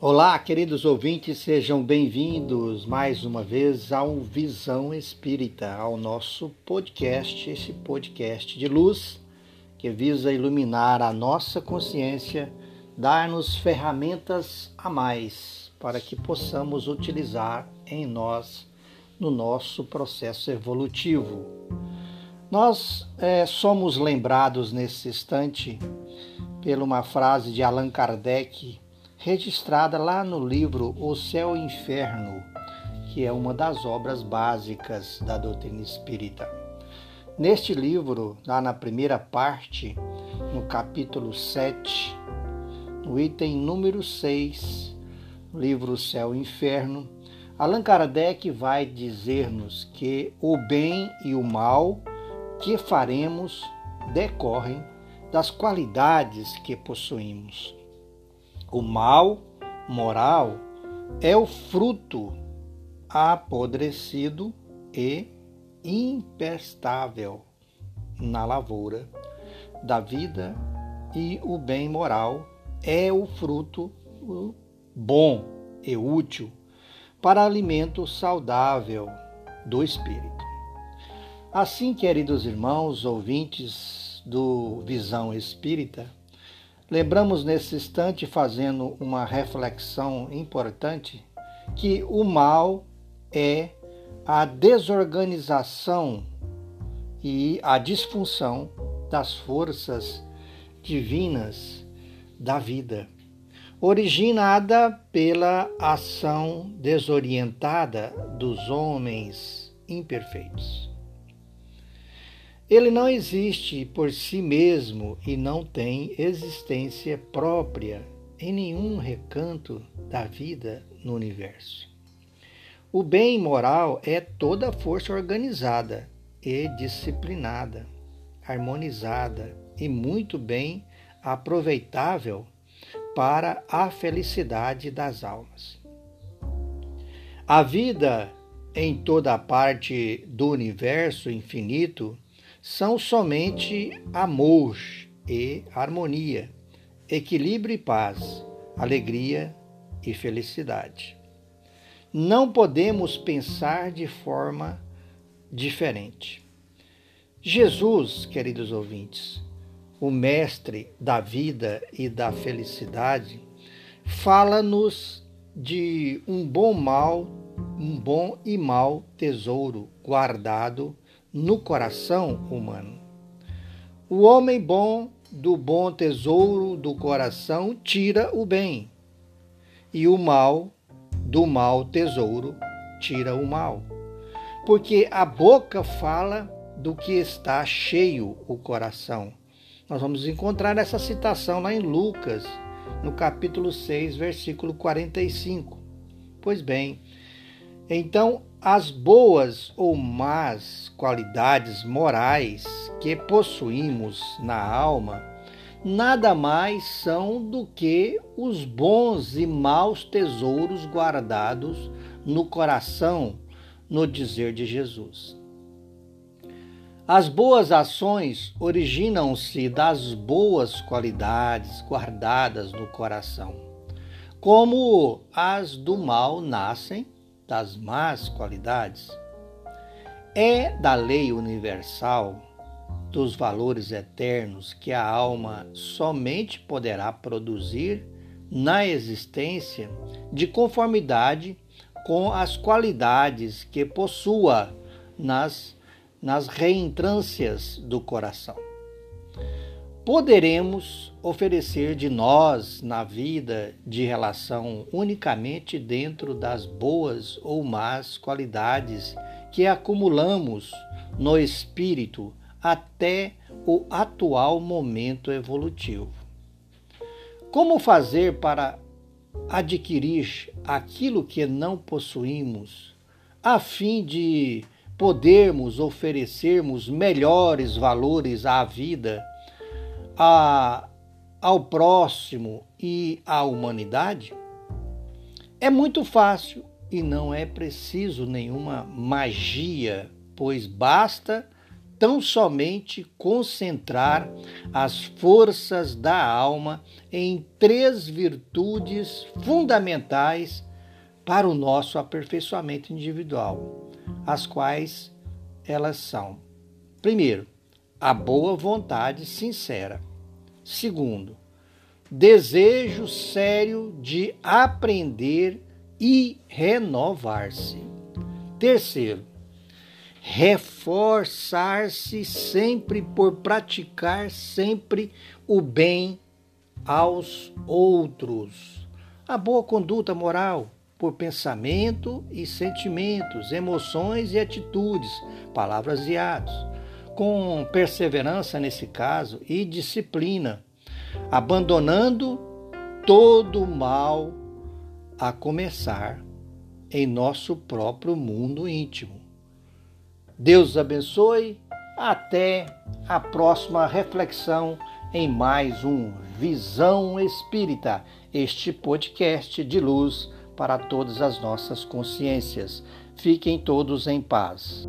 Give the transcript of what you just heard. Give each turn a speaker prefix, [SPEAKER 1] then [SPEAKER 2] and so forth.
[SPEAKER 1] Olá, queridos ouvintes, sejam bem-vindos mais uma vez ao Visão Espírita, ao nosso podcast, esse podcast de luz que visa iluminar a nossa consciência, dar-nos ferramentas a mais para que possamos utilizar em nós no nosso processo evolutivo. Nós é, somos lembrados nesse instante por uma frase de Allan Kardec registrada lá no livro O Céu e o Inferno, que é uma das obras básicas da doutrina espírita. Neste livro, lá na primeira parte, no capítulo 7, no item número 6, livro Céu e Inferno, Allan Kardec vai dizer-nos que o bem e o mal que faremos decorrem das qualidades que possuímos. O mal moral é o fruto apodrecido e impestável na lavoura da vida e o bem moral é o fruto bom e útil para alimento saudável do espírito. Assim, queridos irmãos, ouvintes do Visão Espírita, Lembramos nesse instante, fazendo uma reflexão importante, que o mal é a desorganização e a disfunção das forças divinas da vida, originada pela ação desorientada dos homens imperfeitos. Ele não existe por si mesmo e não tem existência própria em nenhum recanto da vida no universo. O bem moral é toda força organizada e disciplinada, harmonizada e muito bem aproveitável para a felicidade das almas. A vida em toda parte do universo infinito são somente amor e harmonia, equilíbrio e paz, alegria e felicidade. Não podemos pensar de forma diferente. Jesus, queridos ouvintes, o Mestre da vida e da felicidade, fala-nos de um bom mal, um bom e mau tesouro guardado no coração humano. O homem bom do bom tesouro do coração tira o bem, e o mal do mau tesouro tira o mal. Porque a boca fala do que está cheio o coração. Nós vamos encontrar essa citação lá em Lucas, no capítulo 6, versículo 45. Pois bem, então as boas ou más qualidades morais que possuímos na alma nada mais são do que os bons e maus tesouros guardados no coração, no dizer de Jesus. As boas ações originam-se das boas qualidades guardadas no coração, como as do mal nascem das más qualidades, é da lei universal dos valores eternos que a alma somente poderá produzir na existência de conformidade com as qualidades que possua nas, nas reentrâncias do coração poderemos oferecer de nós na vida de relação unicamente dentro das boas ou más qualidades que acumulamos no espírito até o atual momento evolutivo. Como fazer para adquirir aquilo que não possuímos, a fim de podermos oferecermos melhores valores à vida? A, ao próximo e à humanidade, é muito fácil e não é preciso nenhuma magia, pois basta tão somente concentrar as forças da alma em três virtudes fundamentais para o nosso aperfeiçoamento individual, as quais elas são: primeiro, a boa vontade sincera. Segundo, desejo sério de aprender e renovar-se. Terceiro, reforçar-se sempre por praticar sempre o bem aos outros. A boa conduta moral por pensamento e sentimentos, emoções e atitudes, palavras e atos, com perseverança nesse caso e disciplina, abandonando todo o mal a começar em nosso próprio mundo íntimo. Deus abençoe. Até a próxima reflexão em mais um Visão Espírita, este podcast de luz para todas as nossas consciências. Fiquem todos em paz.